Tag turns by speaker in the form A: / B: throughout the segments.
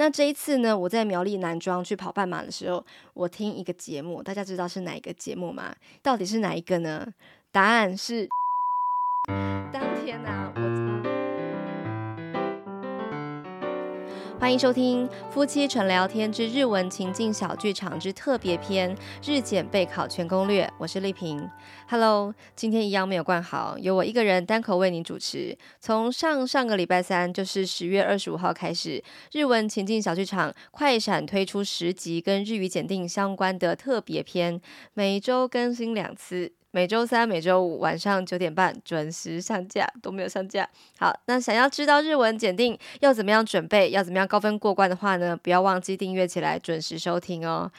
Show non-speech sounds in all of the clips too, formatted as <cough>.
A: 那这一次呢，我在苗栗南庄去跑半马的时候，我听一个节目，大家知道是哪一个节目吗？到底是哪一个呢？答案是 <laughs> 当天啊，我。欢迎收听《夫妻纯聊天之日文情境小剧场之特别篇日检备考全攻略》，我是丽萍。Hello，今天一样没有冠好，由我一个人单口为您主持。从上上个礼拜三，就是十月二十五号开始，日文情境小剧场快闪推出十集跟日语检定相关的特别篇，每周更新两次。每周三、每周五晚上九点半准时上架，都没有上架。好，那想要知道日文检定要怎么样准备，要怎么样高分过关的话呢？不要忘记订阅起来，准时收听哦。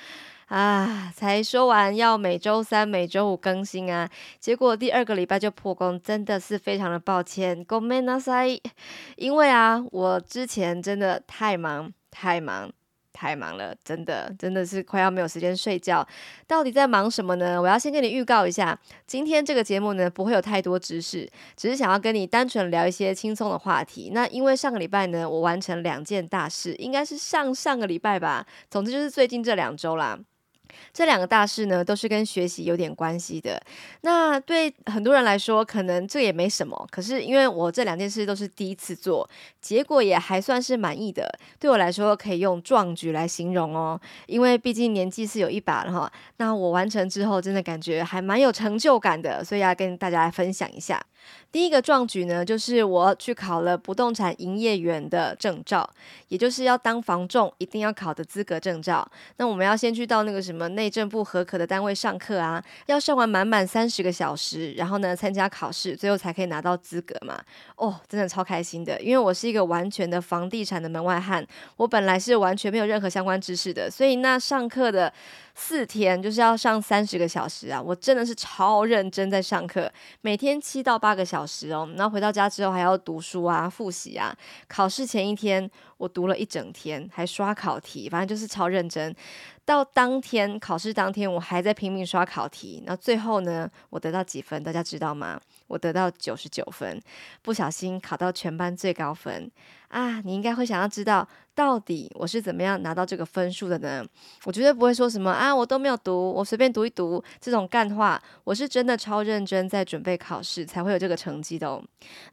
A: 啊，才说完要每周三、每周五更新啊，结果第二个礼拜就破功，真的是非常的抱歉。ごめんなさい，因为啊，我之前真的太忙，太忙。 太忙了，真的，真的是快要没有时间睡觉。到底在忙什么呢？我要先跟你预告一下，今天这个节目呢，不会有太多知识，只是想要跟你单纯聊一些轻松的话题。那因为上个礼拜呢，我完成两件大事，应该是上上个礼拜吧。总之就是最近这两周啦。这两个大事呢，都是跟学习有点关系的。那对很多人来说，可能这也没什么。可是因为我这两件事都是第一次做，结果也还算是满意的。对我来说，可以用壮举来形容哦。因为毕竟年纪是有一把了哈。那我完成之后，真的感觉还蛮有成就感的，所以要跟大家来分享一下。第一个壮举呢，就是我去考了不动产营业员的证照，也就是要当房仲一定要考的资格证照。那我们要先去到那个什么内政部核可的单位上课啊，要上完满满三十个小时，然后呢参加考试，最后才可以拿到资格嘛。哦，真的超开心的，因为我是一个完全的房地产的门外汉，我本来是完全没有任何相关知识的，所以那上课的。四天就是要上三十个小时啊！我真的是超认真在上课，每天七到八个小时哦。然后回到家之后还要读书啊、复习啊。考试前一天我读了一整天，还刷考题，反正就是超认真。到当天考试当天，我还在拼命刷考题。那最后呢，我得到几分？大家知道吗？我得到九十九分，不小心考到全班最高分啊！你应该会想要知道，到底我是怎么样拿到这个分数的呢？我绝对不会说什么啊，我都没有读，我随便读一读这种干话。我是真的超认真在准备考试，才会有这个成绩的哦。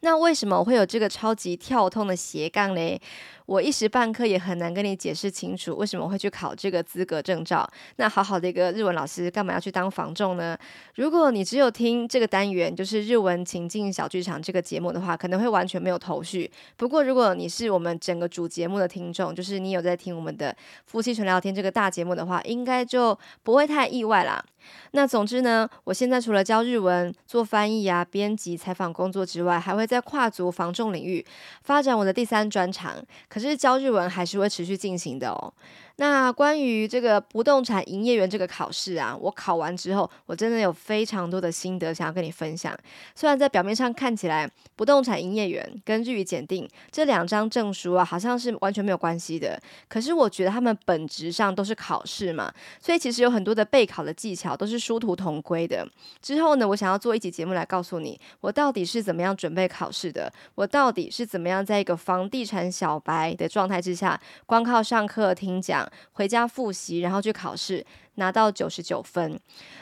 A: 那为什么我会有这个超级跳通的斜杠嘞？我一时半刻也很难跟你解释清楚，为什么会去考这个资格证照。那好好的一个日文老师，干嘛要去当房仲呢？如果你只有听这个单元，就是日文情境小剧场这个节目的话，可能会完全没有头绪。不过如果你是我们整个主节目的听众，就是你有在听我们的夫妻纯聊天这个大节目的话，应该就不会太意外啦。那总之呢，我现在除了教日文、做翻译啊、编辑、采访工作之外，还会在跨足防重领域发展我的第三专长。可是教日文还是会持续进行的哦。那关于这个不动产营业员这个考试啊，我考完之后，我真的有非常多的心得想要跟你分享。虽然在表面上看起来，不动产营业员跟日语检定这两张证书啊，好像是完全没有关系的，可是我觉得他们本质上都是考试嘛，所以其实有很多的备考的技巧都是殊途同归的。之后呢，我想要做一集节目来告诉你，我到底是怎么样准备考试的，我到底是怎么样在一个房地产小白的状态之下，光靠上课听讲。回家复习，然后去考试。拿到九十九分，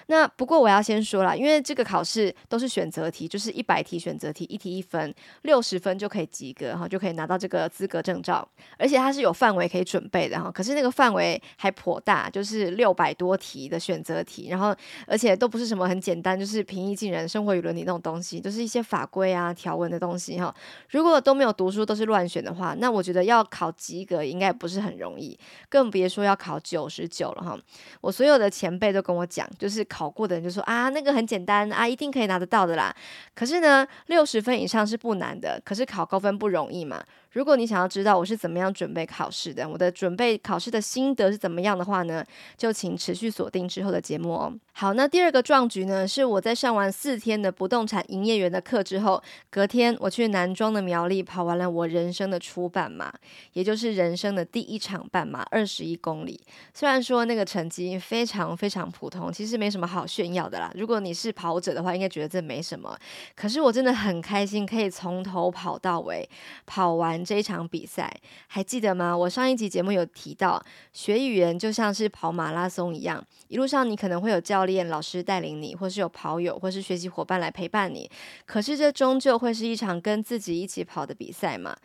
A: 那不过我要先说了，因为这个考试都是选择题，就是一百题选择题，一题一分，六十分就可以及格哈，就可以拿到这个资格证照，而且它是有范围可以准备的哈。可是那个范围还颇大，就是六百多题的选择题，然后而且都不是什么很简单，就是平易近人、生活与伦理那种东西，都是一些法规啊、条文的东西哈。如果都没有读书，都是乱选的话，那我觉得要考及格应该不是很容易，更别说要考九十九了哈。我所以所有的前辈都跟我讲，就是考过的人就说啊，那个很简单啊，一定可以拿得到的啦。可是呢，六十分以上是不难的，可是考高分不容易嘛。如果你想要知道我是怎么样准备考试的，我的准备考试的心得是怎么样的话呢，就请持续锁定之后的节目哦。好，那第二个壮举呢，是我在上完四天的不动产营业员的课之后，隔天我去南庄的苗栗跑完了我人生的初半马，也就是人生的第一场半马，二十一公里。虽然说那个成绩非常非常普通，其实没什么好炫耀的啦。如果你是跑者的话，应该觉得这没什么。可是我真的很开心，可以从头跑到尾，跑完。这一场比赛，还记得吗？我上一集节目有提到，学语言就像是跑马拉松一样，一路上你可能会有教练、老师带领你，或是有跑友，或是学习伙伴来陪伴你。可是这终究会是一场跟自己一起跑的比赛嘛。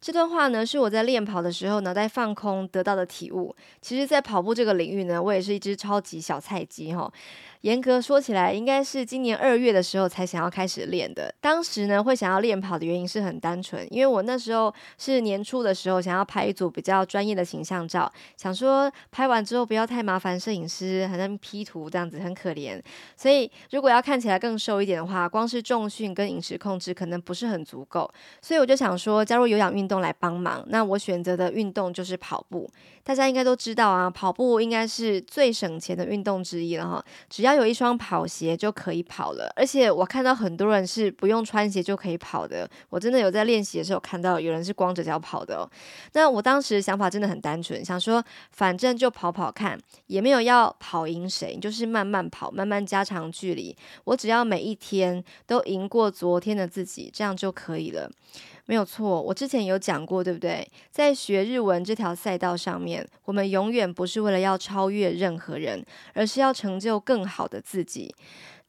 A: 这段话呢，是我在练跑的时候脑袋放空得到的体悟。其实，在跑步这个领域呢，我也是一只超级小菜鸡哈。严格说起来，应该是今年二月的时候才想要开始练的。当时呢，会想要练跑的原因是很单纯，因为我那时候是年初的时候想要拍一组比较专业的形象照，想说拍完之后不要太麻烦摄影师，好像 P 图这样子很可怜。所以如果要看起来更瘦一点的话，光是重训跟饮食控制可能不是很足够，所以我就想说加入有氧运动来帮忙。那我选择的运动就是跑步。大家应该都知道啊，跑步应该是最省钱的运动之一了哈，只要有一双跑鞋就可以跑了。而且我看到很多人是不用穿鞋就可以跑的，我真的有在练习的时候看到有人是光着脚跑的哦。那我当时想法真的很单纯，想说反正就跑跑看，也没有要跑赢谁，就是慢慢跑，慢慢加长距离。我只要每一天都赢过昨天的自己，这样就可以了。没有错，我之前有讲过，对不对？在学日文这条赛道上面，我们永远不是为了要超越任何人，而是要成就更好的自己。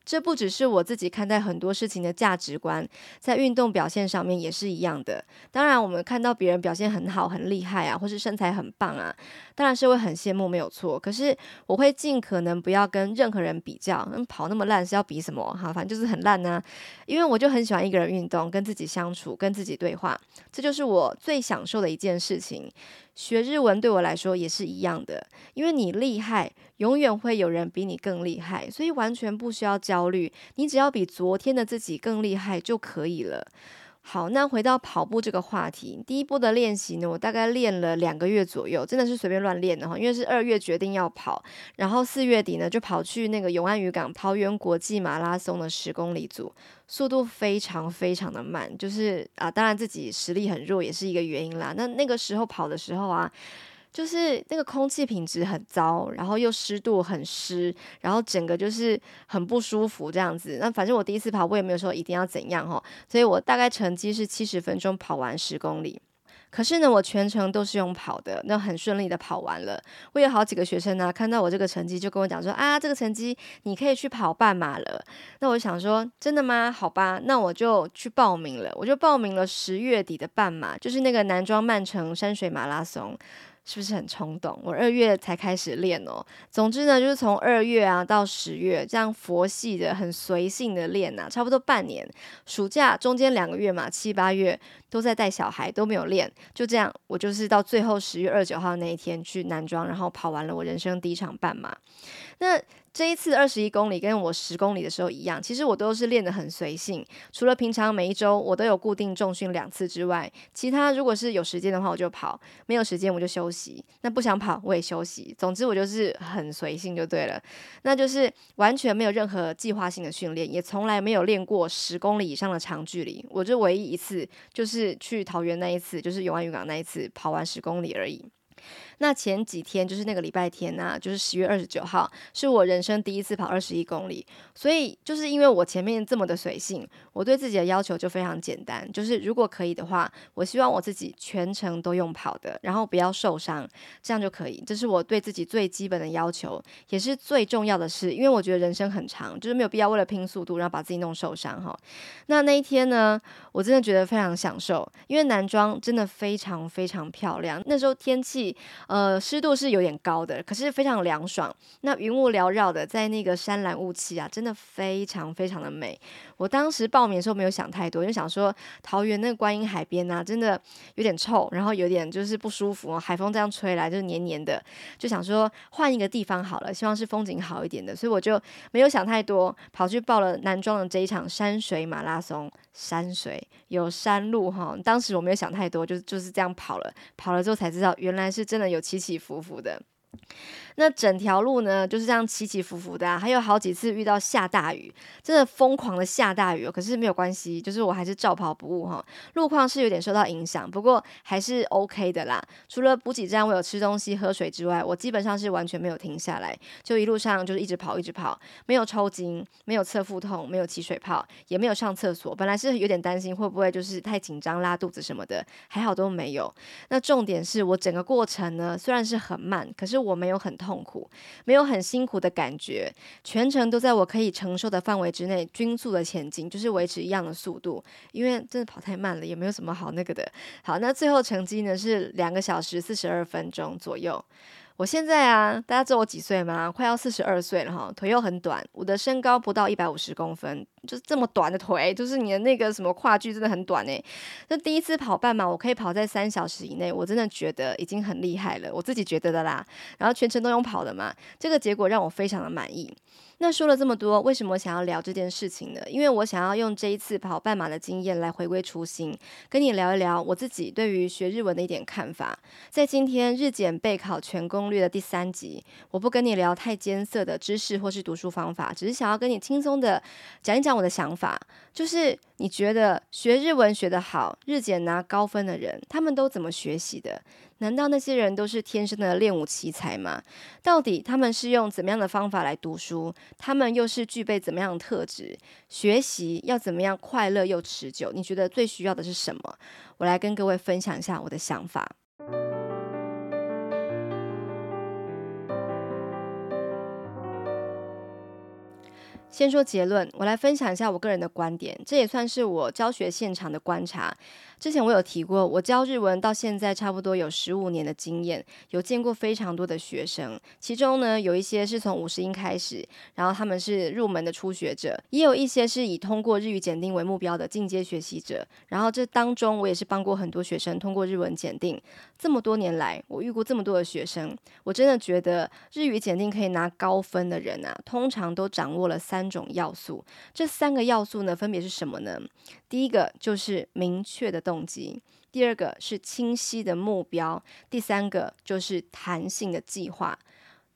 A: 这不只是我自己看待很多事情的价值观，在运动表现上面也是一样的。当然，我们看到别人表现很好、很厉害啊，或是身材很棒啊，当然是会很羡慕，没有错。可是我会尽可能不要跟任何人比较，嗯，跑那么烂是要比什么？哈，反正就是很烂啊。因为我就很喜欢一个人运动，跟自己相处，跟自己对话，这就是我最享受的一件事情。学日文对我来说也是一样的，因为你厉害，永远会有人比你更厉害，所以完全不需要焦虑，你只要比昨天的自己更厉害就可以了。好，那回到跑步这个话题，第一波的练习呢，我大概练了两个月左右，真的是随便乱练的哈。因为是二月决定要跑，然后四月底呢就跑去那个永安渔港桃园国际马拉松的十公里组，速度非常非常的慢，就是啊，当然自己实力很弱也是一个原因啦。那那个时候跑的时候啊。就是那个空气品质很糟，然后又湿度很湿，然后整个就是很不舒服这样子。那反正我第一次跑步也没有说一定要怎样哈，所以我大概成绩是七十分钟跑完十公里。可是呢，我全程都是用跑的，那很顺利的跑完了。我有好几个学生呢、看到我这个成绩就跟我讲说啊，这个成绩你可以去跑半马了。那我想说，真的吗？好吧，那我就去报名了。我就报名了十月底的半马，就是那个南庄曼城山水马拉松。是不是很冲动？我二月才开始练哦。总之呢，就是从二月啊到十月，这样佛系的、很随性的练呐、啊，差不多半年。暑假中间两个月嘛，七八月都在带小孩，都没有练。就这样，我就是到最后十月二十九号那一天去男装，然后跑完了我人生第一场半马。那这一次二十一公里跟我十公里的时候一样，其实我都是练得很随性。除了平常每一周我都有固定重训两次之外，其他如果是有时间的话我就跑，没有时间我就休息。那不想跑我也休息。总之我就是很随性就对了。那就是完全没有任何计划性的训练，也从来没有练过十公里以上的长距离。我就唯一一次就是去桃园那一次，就是永安渔港那一次跑完十公里而已。那前几天就是那个礼拜天呐、就是十月二十九号，是我人生第一次跑二十一公里。所以就是因为我前面这么的随性，我对自己的要求就非常简单，就是如果可以的话，我希望我自己全程都用跑的，然后不要受伤，这样就可以。这是我对自己最基本的要求，也是最重要的事。因为我觉得人生很长，就是没有必要为了拼速度，然后把自己弄受伤哈。那那一天呢，我真的觉得非常享受，因为南庄真的非常非常漂亮。那时候天气。呃，湿度是有点高的，可是非常凉爽。那云雾缭绕的，在那个山岚雾气啊，真的非常非常的美。我当时报名的时候没有想太多，就想说桃园那个观音海边啊，真的有点臭，然后有点就是不舒服，海风这样吹来就是黏黏的，就想说换一个地方好了，希望是风景好一点的，所以我就没有想太多，跑去报了南庄的这一场山水马拉松。山水有山路哈，当时我没有想太多，就就是这样跑了，跑了之后才知道原来是真的有起起伏伏的。那整条路呢就是这样起起伏伏的啊，还有好几次遇到下大雨，真的疯狂的下大雨哦。可是没有关系，就是我还是照跑不误哈。路况是有点受到影响，不过还是 OK 的啦。除了补给站我有吃东西喝水之外，我基本上是完全没有停下来，就一路上就是一直跑一直跑，没有抽筋，没有侧腹痛，没有起水泡，也没有上厕所。本来是有点担心会不会就是太紧张拉肚子什么的，还好都没有。那重点是我整个过程呢，虽然是很慢，可是我没有很痛痛苦，没有很辛苦的感觉，全程都在我可以承受的范围之内，均速的前进，就是维持一样的速度。因为真的跑太慢了，也没有什么好那个的。好，那最后成绩呢是两个小时四十二分钟左右。我现在啊，大家知道我几岁吗？快要四十二岁了哈，腿又很短，我的身高不到一百五十公分，就是这么短的腿，就是你的那个什么跨距真的很短诶。那第一次跑半马，我可以跑在三小时以内，我真的觉得已经很厉害了，我自己觉得的啦。然后全程都用跑的嘛，这个结果让我非常的满意。那说了这么多，为什么想要聊这件事情呢？因为我想要用这一次跑半马的经验来回归初心，跟你聊一聊我自己对于学日文的一点看法。在今天日检备考全攻略的第三集，我不跟你聊太艰涩的知识或是读书方法，只是想要跟你轻松的讲一讲我的想法，就是你觉得学日文学得好，日检拿高分的人，他们都怎么学习的？难道那些人都是天生的练武奇才吗？到底他们是用怎么样的方法来读书？他们又是具备怎么样的特质？学习要怎么样快乐又持久？你觉得最需要的是什么？我来跟各位分享一下我的想法。先说结论，我来分享一下我个人的观点，这也算是我教学现场的观察。之前我有提过，我教日文到现在差不多有十五年的经验，有见过非常多的学生，其中呢有一些是从五十音开始，然后他们是入门的初学者，也有一些是以通过日语检定为目标的进阶学习者。然后这当中我也是帮过很多学生通过日文检定。这么多年来，我遇过这么多的学生，我真的觉得日语检定可以拿高分的人啊，通常都掌握了三种要素。这三个要素呢，分别是什么呢？第一个就是明确的动机，第二个是清晰的目标，第三个就是弹性的计划。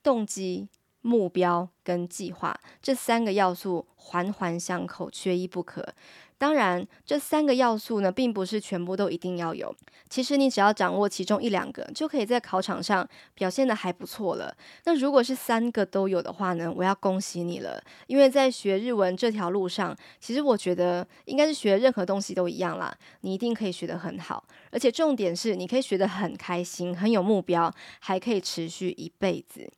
A: 动机、目标跟计划这三个要素环环相扣，缺一不可。当然，这三个要素呢，并不是全部都一定要有。其实你只要掌握其中一两个，就可以在考场上表现得还不错了。那如果是三个都有的话呢，我要恭喜你了，因为在学日文这条路上，其实我觉得应该是学任何东西都一样啦，你一定可以学得很好，而且重点是你可以学得很开心，很有目标，还可以持续一辈子。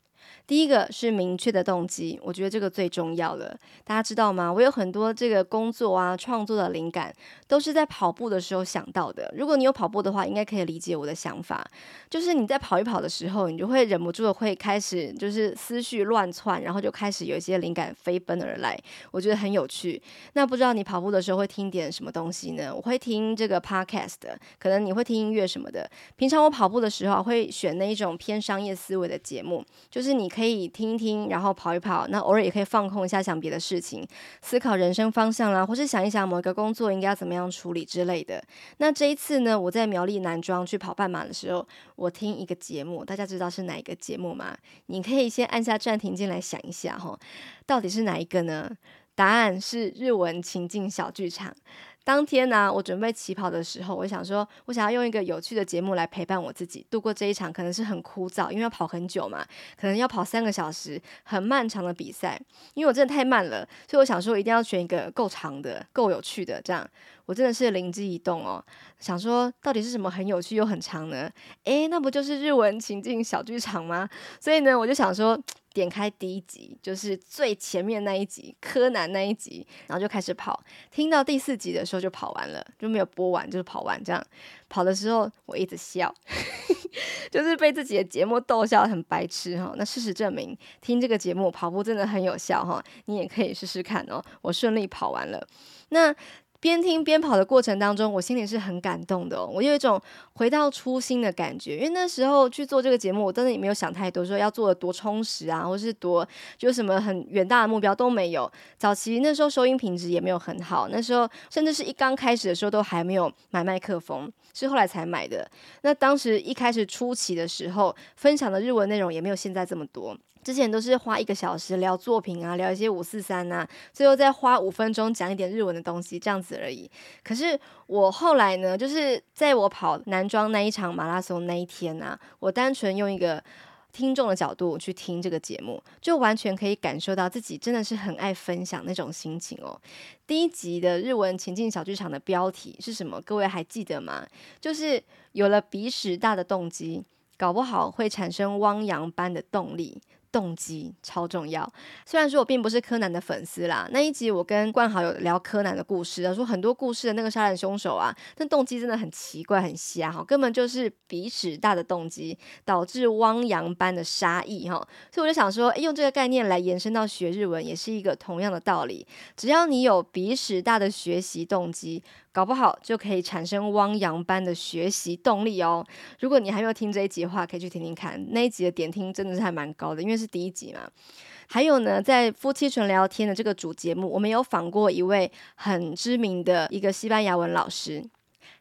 A: 第一个是明确的动机，我觉得这个最重要了。大家知道吗？我有很多这个工作啊、创作的灵感，都是在跑步的时候想到的。如果你有跑步的话，应该可以理解我的想法。就是你在跑一跑的时候，你就会忍不住的会开始就是思绪乱窜，然后就开始有一些灵感飞奔而来，我觉得很有趣。那不知道你跑步的时候会听点什么东西呢？我会听这个 podcast 的，可能你会听音乐什么的。平常我跑步的时候会选那一种偏商业思维的节目，就是你。可以听一听，然后跑一跑，那偶尔也可以放空一下，想别的事情，思考人生方向啦，或是想一想某一个工作应该要怎么样处理之类的。那这一次呢，我在苗栗南庄去跑半马的时候，我听一个节目，大家知道是哪一个节目吗？你可以先按下暂停键来想一下哈，到底是哪一个呢？答案是日文情境小剧场。当天呢、我准备起跑的时候，我想说，我想要用一个有趣的节目来陪伴我自己度过这一场，可能是很枯燥，因为要跑很久嘛，可能要跑三个小时，很漫长的比赛。因为我真的太慢了，所以我想说，一定要选一个够长的、够有趣的，这样。我真的是灵机一动哦，想说到底是什么很有趣又很长呢？诶，那不就是日文情境小剧场吗？所以呢，我就想说。点开第一集，就是最前面那一集，柯南那一集，然后就开始跑。听到第四集的时候就跑完了，就没有播完，就是跑完这样。跑的时候我一直笑，<laughs> 就是被自己的节目逗笑，很白痴哈。那事实证明，听这个节目跑步真的很有效哈，你也可以试试看哦。我顺利跑完了，那。边听边跑的过程当中，我心里是很感动的。我有一种回到初心的感觉，因为那时候去做这个节目，我真的也没有想太多，说要做的多充实啊，或是多就什么很远大的目标都没有。早期那时候收音品质也没有很好，那时候甚至是一刚开始的时候都还没有买麦克风，是后来才买的。那当时一开始初期的时候，分享的日文内容也没有现在这么多。之前都是花一个小时聊作品啊，聊一些五四三啊，最后再花五分钟讲一点日文的东西，这样子而已。可是我后来呢，就是在我跑男装那一场马拉松那一天啊，我单纯用一个听众的角度去听这个节目，就完全可以感受到自己真的是很爱分享那种心情哦。第一集的日文情境小剧场的标题是什么？各位还记得吗？就是有了鼻屎大的动机，搞不好会产生汪洋般的动力。动机超重要。虽然说我并不是柯南的粉丝啦，那一集我跟冠豪有聊柯南的故事啊，说很多故事的那个杀人凶手啊，那动机真的很奇怪、很瞎哈，根本就是鼻屎大的动机导致汪洋般的杀意哈。所以我就想说，用这个概念来延伸到学日文，也是一个同样的道理。只要你有鼻屎大的学习动机。搞不好就可以产生汪洋般的学习动力哦。如果你还没有听这一集的话，可以去听听看。那一集的点听真的是还蛮高的，因为是第一集嘛。还有呢，在夫妻纯聊天的这个主节目，我们有访过一位很知名的一个西班牙文老师。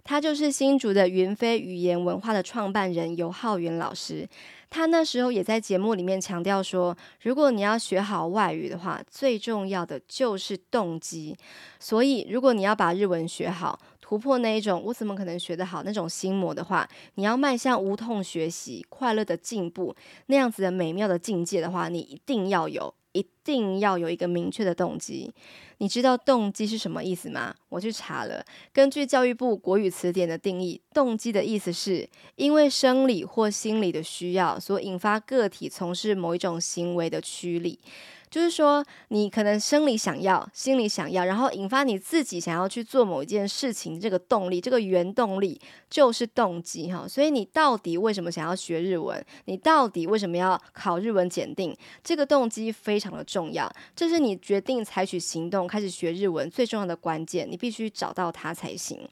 A: 他就是新竹的云飞语言文化的创办人游浩元老师。他那时候也在节目里面强调说，如果你要学好外语的话，最重要的就是动机。所以，如果你要把日文学好，突破那一种我怎么可能学得好那种心魔的话，你要迈向无痛学习、快乐的进步那样子的美妙的境界的话，你一定要有。一定要有一个明确的动机。你知道动机是什么意思吗？我去查了，根据教育部国语词典的定义，动机的意思是因为生理或心理的需要所引发个体从事某一种行为的驱力。就是说，你可能生理想要，心理想要，然后引发你自己想要去做某一件事情，这个动力，这个原动力就是动机哈。所以你到底为什么想要学日文？你到底为什么要考日文检定？这个动机非常的重要，这是你决定采取行动开始学日文最重要的关键。你必须找到它才行。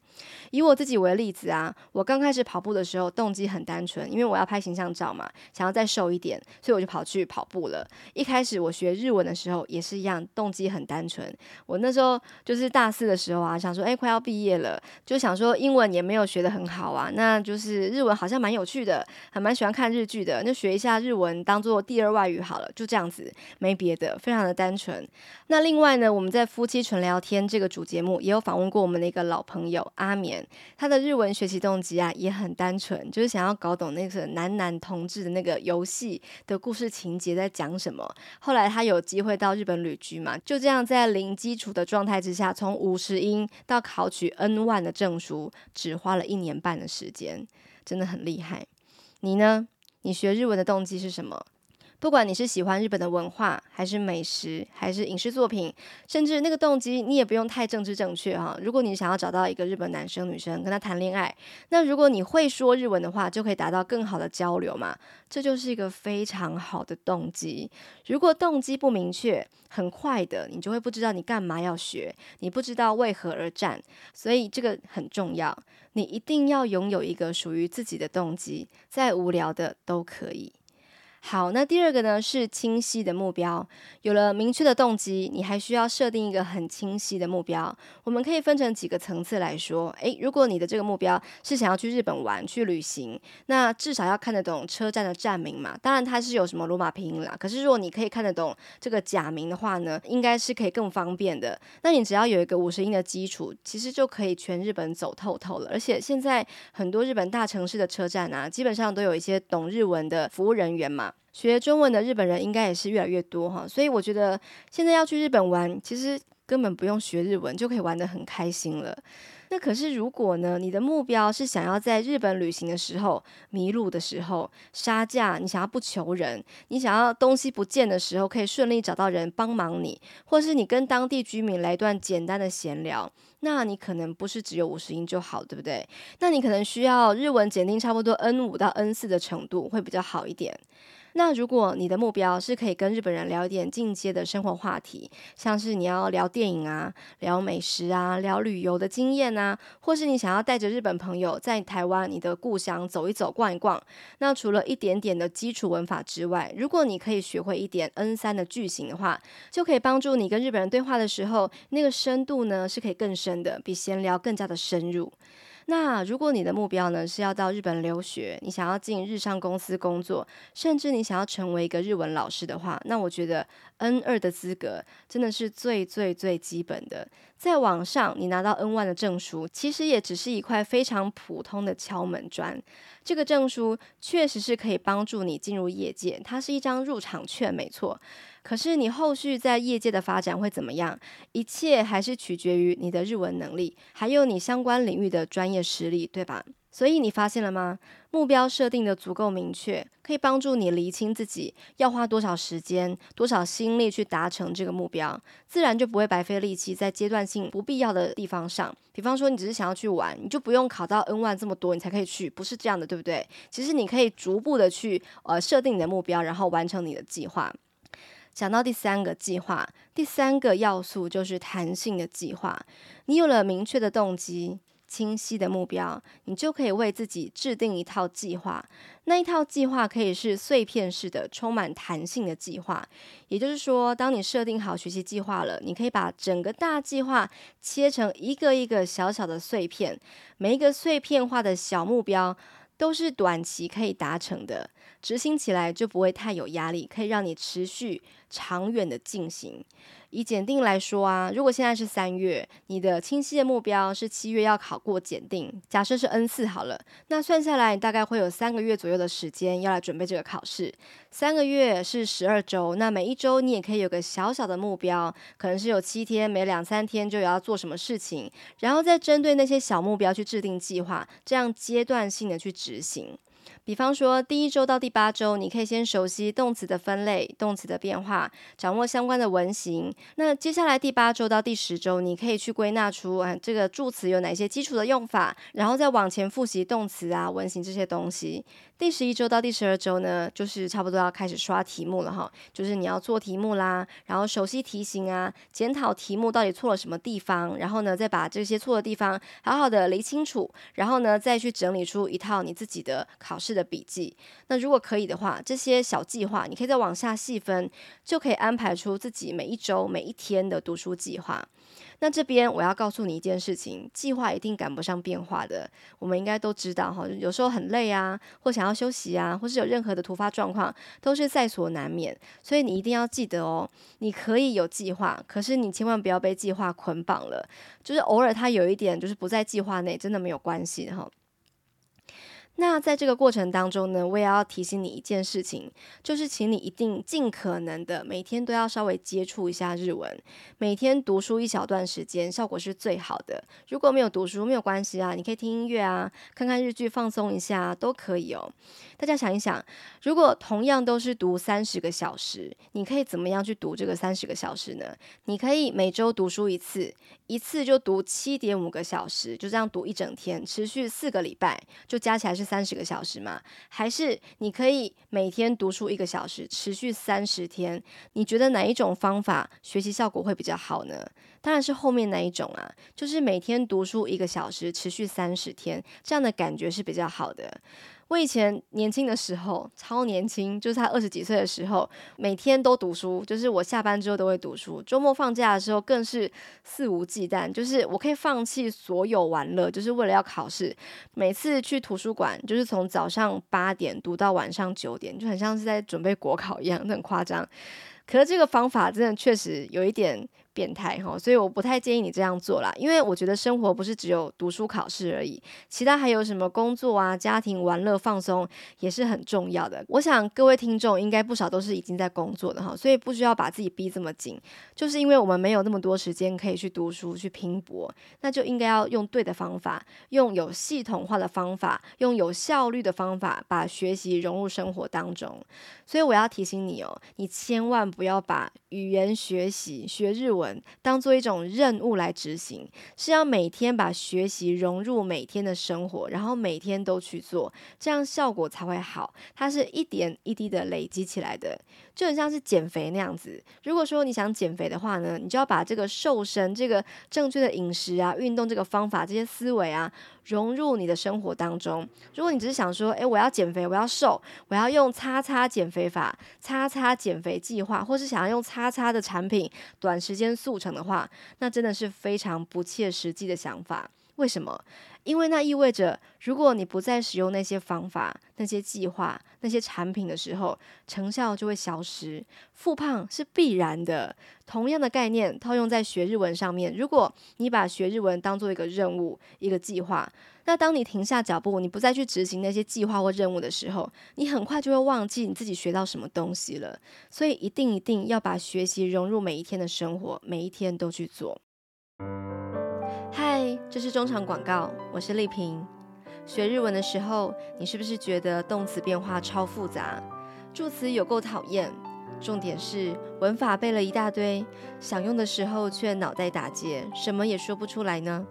A: 以我自己为例子啊，我刚开始跑步的时候，动机很单纯，因为我要拍形象照嘛，想要再瘦一点，所以我就跑去跑步了。一开始我学日日文的时候也是一样，动机很单纯。我那时候就是大四的时候啊，想说，哎，快要毕业了，就想说英文也没有学得很好啊，那就是日文好像蛮有趣的，还蛮喜欢看日剧的，那学一下日文当做第二外语好了，就这样子，没别的，非常的单纯。那另外呢，我们在夫妻纯聊天这个主节目也有访问过我们的一个老朋友阿棉，他的日文学习动机啊也很单纯，就是想要搞懂那个男男同志的那个游戏的故事情节在讲什么。后来他有。机会到日本旅居嘛，就这样在零基础的状态之下，从五十音到考取 N 万的证书，只花了一年半的时间，真的很厉害。你呢？你学日文的动机是什么？不管你是喜欢日本的文化，还是美食，还是影视作品，甚至那个动机，你也不用太政治正确哈。如果你想要找到一个日本男生女生跟他谈恋爱，那如果你会说日文的话，就可以达到更好的交流嘛。这就是一个非常好的动机。如果动机不明确，很快的你就会不知道你干嘛要学，你不知道为何而战。所以这个很重要，你一定要拥有一个属于自己的动机，再无聊的都可以。好，那第二个呢是清晰的目标。有了明确的动机，你还需要设定一个很清晰的目标。我们可以分成几个层次来说。诶，如果你的这个目标是想要去日本玩、去旅行，那至少要看得懂车站的站名嘛。当然它是有什么罗马拼音啦。可是如果你可以看得懂这个假名的话呢，应该是可以更方便的。那你只要有一个五十音的基础，其实就可以全日本走透透了。而且现在很多日本大城市的车站啊，基本上都有一些懂日文的服务人员嘛。学中文的日本人应该也是越来越多哈，所以我觉得现在要去日本玩，其实根本不用学日文就可以玩得很开心了。那可是如果呢，你的目标是想要在日本旅行的时候迷路的时候杀价，你想要不求人，你想要东西不见的时候可以顺利找到人帮忙你，或是你跟当地居民来一段简单的闲聊，那你可能不是只有五十音就好，对不对？那你可能需要日文检定差不多 N 五到 N 四的程度会比较好一点。那如果你的目标是可以跟日本人聊一点进阶的生活话题，像是你要聊电影啊、聊美食啊、聊旅游的经验啊，或是你想要带着日本朋友在台湾你的故乡走一走、逛一逛，那除了一点点的基础文法之外，如果你可以学会一点 N 三的句型的话，就可以帮助你跟日本人对话的时候，那个深度呢是可以更深的，比闲聊更加的深入。那如果你的目标呢是要到日本留学，你想要进日商公司工作，甚至你想要成为一个日文老师的话，那我觉得 N 二的资格真的是最最最基本的。在网上你拿到 N 1的证书，其实也只是一块非常普通的敲门砖。这个证书确实是可以帮助你进入业界，它是一张入场券，没错。可是你后续在业界的发展会怎么样？一切还是取决于你的日文能力，还有你相关领域的专业实力，对吧？所以你发现了吗？目标设定的足够明确，可以帮助你厘清自己要花多少时间、多少心力去达成这个目标，自然就不会白费力气在阶段性不必要的地方上。比方说，你只是想要去玩，你就不用考到 N1 这么多，你才可以去，不是这样的，对不对？其实你可以逐步的去呃设定你的目标，然后完成你的计划。讲到第三个计划，第三个要素就是弹性的计划。你有了明确的动机、清晰的目标，你就可以为自己制定一套计划。那一套计划可以是碎片式的、充满弹性的计划。也就是说，当你设定好学习计划了，你可以把整个大计划切成一个一个小小的碎片，每一个碎片化的小目标都是短期可以达成的。执行起来就不会太有压力，可以让你持续长远的进行。以检定来说啊，如果现在是三月，你的清晰的目标是七月要考过检定，假设是 N 四好了，那算下来你大概会有三个月左右的时间要来准备这个考试。三个月是十二周，那每一周你也可以有个小小的目标，可能是有七天，每两三天就要做什么事情，然后再针对那些小目标去制定计划，这样阶段性的去执行。比方说，第一周到第八周，你可以先熟悉动词的分类、动词的变化，掌握相关的文型。那接下来第八周到第十周，你可以去归纳出啊这个助词有哪些基础的用法，然后再往前复习动词啊、文型这些东西。第十一周到第十二周呢，就是差不多要开始刷题目了哈，就是你要做题目啦，然后熟悉题型啊，检讨题目到底错了什么地方，然后呢，再把这些错的地方好好的理清楚，然后呢，再去整理出一套你自己的考试的笔记。那如果可以的话，这些小计划你可以再往下细分，就可以安排出自己每一周每一天的读书计划。那这边我要告诉你一件事情，计划一定赶不上变化的。我们应该都知道哈，有时候很累啊，或想要休息啊，或是有任何的突发状况，都是在所难免。所以你一定要记得哦，你可以有计划，可是你千万不要被计划捆绑了。就是偶尔它有一点就是不在计划内，真的没有关系哈。那在这个过程当中呢，我也要提醒你一件事情，就是请你一定尽可能的每天都要稍微接触一下日文，每天读书一小段时间，效果是最好的。如果没有读书没有关系啊，你可以听音乐啊，看看日剧放松一下都可以哦。大家想一想，如果同样都是读三十个小时，你可以怎么样去读这个三十个小时呢？你可以每周读书一次，一次就读七点五个小时，就这样读一整天，持续四个礼拜，就加起来是三十个小时吗？还是你可以每天读书一个小时，持续三十天？你觉得哪一种方法学习效果会比较好呢？当然是后面那一种啊，就是每天读书一个小时，持续三十天，这样的感觉是比较好的。我以前年轻的时候，超年轻，就是他二十几岁的时候，每天都读书，就是我下班之后都会读书，周末放假的时候更是肆无忌惮，就是我可以放弃所有玩乐，就是为了要考试。每次去图书馆，就是从早上八点读到晚上九点，就很像是在准备国考一样，很夸张。可是这个方法真的确实有一点。变态哈，所以我不太建议你这样做啦，因为我觉得生活不是只有读书考试而已，其他还有什么工作啊、家庭、玩乐、放松也是很重要的。我想各位听众应该不少都是已经在工作的哈，所以不需要把自己逼这么紧，就是因为我们没有那么多时间可以去读书、去拼搏，那就应该要用对的方法，用有系统化的方法，用有效率的方法，把学习融入生活当中。所以我要提醒你哦，你千万不要把语言学习、学日文当做一种任务来执行，是要每天把学习融入每天的生活，然后每天都去做，这样效果才会好。它是一点一滴的累积起来的，就很像是减肥那样子。如果说你想减肥的话呢，你就要把这个瘦身、这个正确的饮食啊、运动这个方法、这些思维啊。融入你的生活当中。如果你只是想说，诶，我要减肥，我要瘦，我要用叉叉减肥法、叉叉减肥计划，或是想要用叉叉的产品短时间速成的话，那真的是非常不切实际的想法。为什么？因为那意味着，如果你不再使用那些方法、那些计划、那些产品的时候，成效就会消失，复胖是必然的。同样的概念套用在学日文上面，如果你把学日文当做一个任务、一个计划，那当你停下脚步，你不再去执行那些计划或任务的时候，你很快就会忘记你自己学到什么东西了。所以，一定一定要把学习融入每一天的生活，每一天都去做。这是中场广告，我是丽萍。学日文的时候，你是不是觉得动词变化超复杂，助词有够讨厌？重点是文法背了一大堆，想用的时候却脑袋打结，什么也说不出来呢？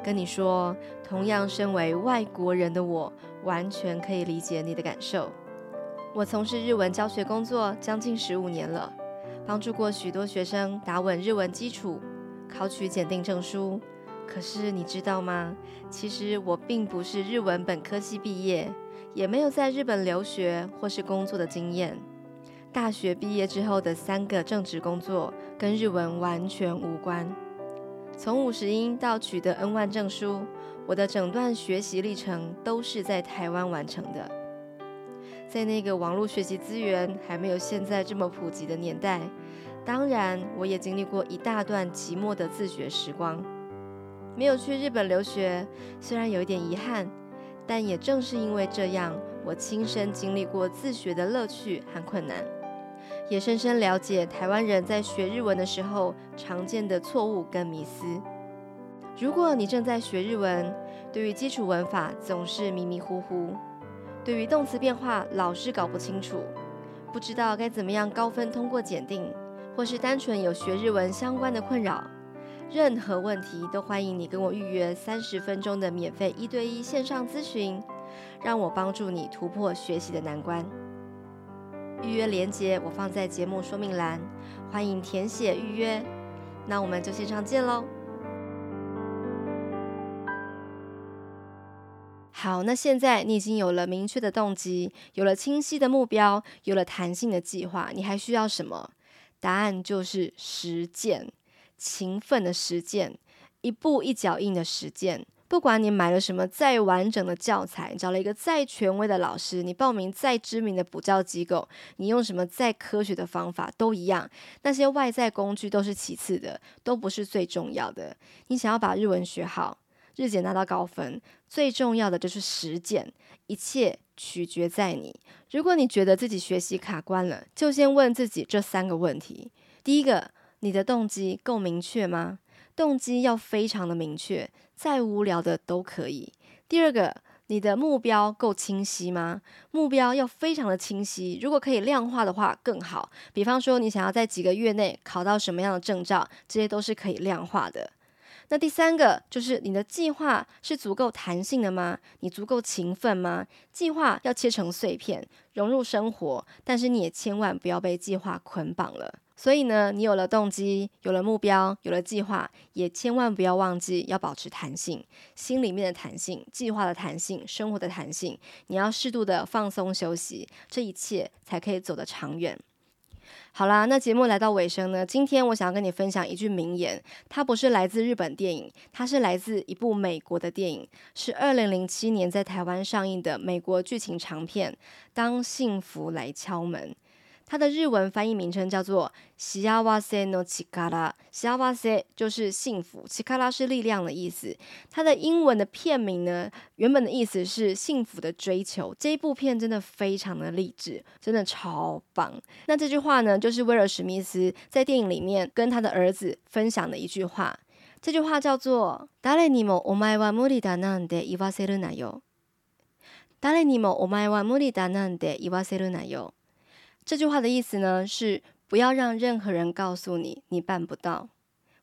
A: 跟你说，同样身为外国人的我，完全可以理解你的感受。我从事日文教学工作将近十五年了，帮助过许多学生打稳日文基础，考取检定证书。可是你知道吗？其实我并不是日文本科系毕业，也没有在日本留学或是工作的经验。大学毕业之后的三个正职工作跟日文完全无关。从五十音到取得 N1 证书，我的整段学习历程都是在台湾完成的。在那个网络学习资源还没有现在这么普及的年代，当然我也经历过一大段寂寞的自学时光。没有去日本留学，虽然有一点遗憾，但也正是因为这样，我亲身经历过自学的乐趣和困难，也深深了解台湾人在学日文的时候常见的错误跟迷思。如果你正在学日文，对于基础文法总是迷迷糊糊，对于动词变化老是搞不清楚，不知道该怎么样高分通过检定，或是单纯有学日文相关的困扰。任何问题都欢迎你跟我预约三十分钟的免费一对一线上咨询，让我帮助你突破学习的难关。预约链接我放在节目说明栏，欢迎填写预约。那我们就线上见喽。好，那现在你已经有了明确的动机，有了清晰的目标，有了弹性的计划，你还需要什么？答案就是实践。勤奋的实践，一步一脚印的实践。不管你买了什么再完整的教材，找了一个再权威的老师，你报名再知名的补教机构，你用什么再科学的方法，都一样。那些外在工具都是其次的，都不是最重要的。你想要把日文学好，日检拿到高分，最重要的就是实践。一切取决在你。如果你觉得自己学习卡关了，就先问自己这三个问题。第一个。你的动机够明确吗？动机要非常的明确，再无聊的都可以。第二个，你的目标够清晰吗？目标要非常的清晰，如果可以量化的话更好。比方说，你想要在几个月内考到什么样的证照，这些都是可以量化的。那第三个就是你的计划是足够弹性的吗？你足够勤奋吗？计划要切成碎片，融入生活，但是你也千万不要被计划捆绑了。所以呢，你有了动机，有了目标，有了计划，也千万不要忘记要保持弹性，心里面的弹性，计划的弹性，生活的弹性。你要适度的放松休息，这一切才可以走得长远。好啦，那节目来到尾声呢，今天我想要跟你分享一句名言，它不是来自日本电影，它是来自一部美国的电影，是二零零七年在台湾上映的美国剧情长片《当幸福来敲门》。它的日文翻译名称叫做“幸せの力”，幸せ就是幸福，力是力量的意思。它的英文的片名呢，原本的意思是幸福的追求。这一部片真的非常的励志，真的超棒。那这句话呢，就是威尔史密斯在电影里面跟他的儿子分享的一句话。这句话叫做“谁にもお前は无理だなんて言わせるなよ”。谁にもお前は无理だなんて言わせるなよ。 这句话的意思呢是，不要让任何人告诉你你办不到，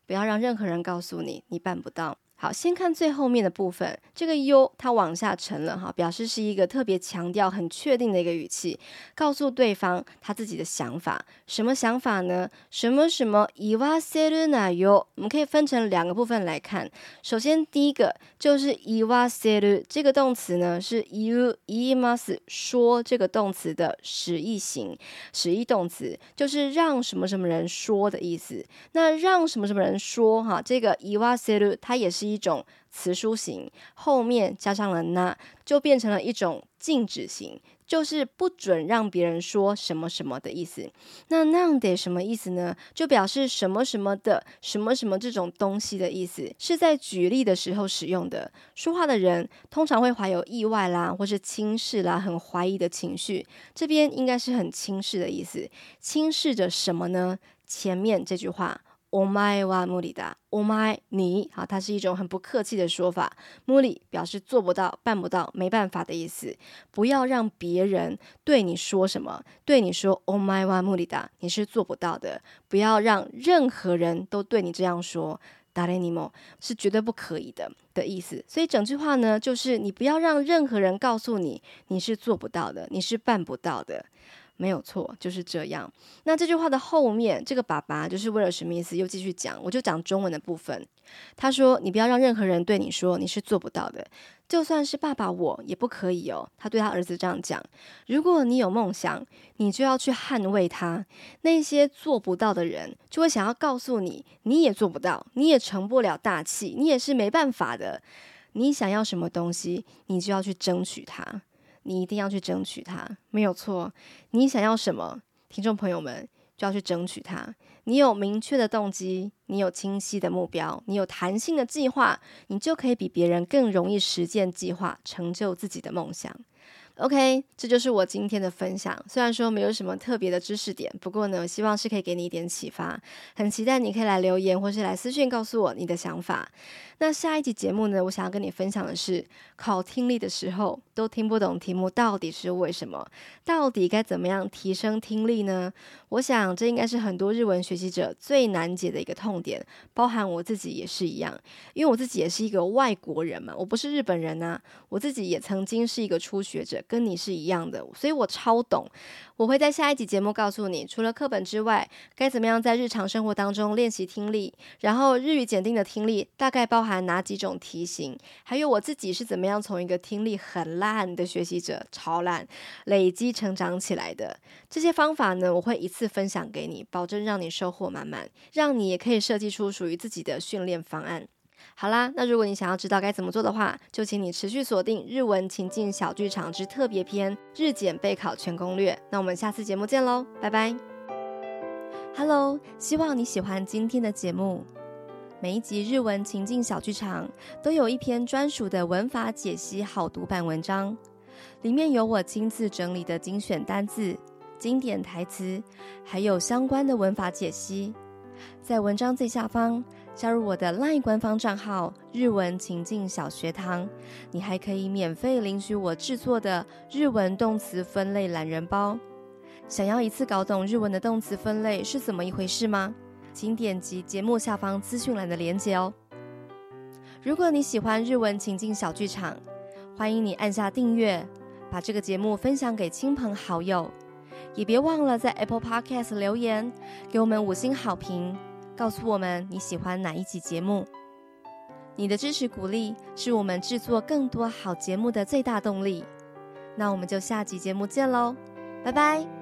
A: 不要让任何人告诉你你办不到。好，先看最后面的部分，这个 yo 它往下沉了哈，表示是一个特别强调、很确定的一个语气，告诉对方他自己的想法。什么想法呢？什么什么言わせるなよ？我们可以分成两个部分来看。首先，第一个就是言わせる这个动词呢，是言う言います说这个动词的使役型，使役动词就是让什么什么人说的意思。那让什么什么人说哈，这个言わせる它也是。 一种词书型，后面加上了那，就变成了一种禁止型，就是不准让别人说什么什么的意思。那なんで什么意思呢？就表示什么什么的什么什么这种东西的意思，是在举例的时候使用的。说话的人通常会怀有意外啦，或是轻视啦，很怀疑的情绪。这边应该是很轻视的意思，轻视着什么呢？前面这句话。 お前は无理だ。お前，你，好，它是一种很不客气的说法。无理表示做不到、办不到、没办法的意思。不要让别人对你说什么，对你说お前は无理だ，你是做不到的。不要让任何人都对你这样说。谁にも是绝对不可以的的意思。所以整句话呢，就是你不要让任何人告诉你你是做不到的，你是办不到的。 没有错，就是这样。那这句话的后面，这个爸爸就是威尔史密斯又继续讲，我就讲中文的部分。他说：“你不要让任何人对你说你是做不到的，就算是爸爸我也不可以哦。”他对他儿子这样讲：“如果你有梦想，你就要去捍卫它。那些做不到的人，就会想要告诉你，你也做不到，你也成不了大器，你也是没办法的。你想要什么东西，你就要去争取它。”你一定要去争取它，没有错。你想要什么，听众朋友们就要去争取它。你有明确的动机，你有清晰的目标，你有弹性的计划，你就可以比别人更容易实践计划，成就自己的梦想。OK，这就是我今天的分享。虽然说没有什么特别的知识点，不过呢，我希望是可以给你一点启发。很期待你可以来留言，或是来私讯告诉我你的想法。那下一集节目呢，我想要跟你分享的是，考听力的时候都听不懂题目，到底是为什么？到底该怎么样提升听力呢？我想这应该是很多日文学习者最难解的一个痛点，包含我自己也是一样。因为我自己也是一个外国人嘛，我不是日本人啊，我自己也曾经是一个初学者，跟你是一样的，所以我超懂。我会在下一集节目告诉你，除了课本之外，该怎么样在日常生活当中练习听力，然后日语检定的听力大概包含哪几种题型，还有我自己是怎么样从一个听力很烂的学习者，超烂，累积成长起来的。这些方法呢，我会一次分享给你，保证让你收获满满，让你也可以设计出属于自己的训练方案。好啦，那如果你想要知道该怎么做的话，就请你持续锁定《日文情境小剧场之特别篇日检备考全攻略》。那我们下次节目见喽，拜拜。Hello，希望你喜欢今天的节目。每一集《日文情境小剧场》都有一篇专属的文法解析好读版文章，里面有我亲自整理的精选单字、经典台词，还有相关的文法解析。在文章最下方，加入我的 LINE 官方账号“日文情境小学堂”，你还可以免费领取我制作的日文动词分类懒人包。想要一次搞懂日文的动词分类是怎么一回事吗？请点击节目下方资讯栏的链接哦。如果你喜欢日文情境小剧场，欢迎你按下订阅，把这个节目分享给亲朋好友，也别忘了在 Apple Podcast 留言，给我们五星好评。告诉我们你喜欢哪一集节目？你的支持鼓励是我们制作更多好节目的最大动力。那我们就下集节目见喽，拜拜。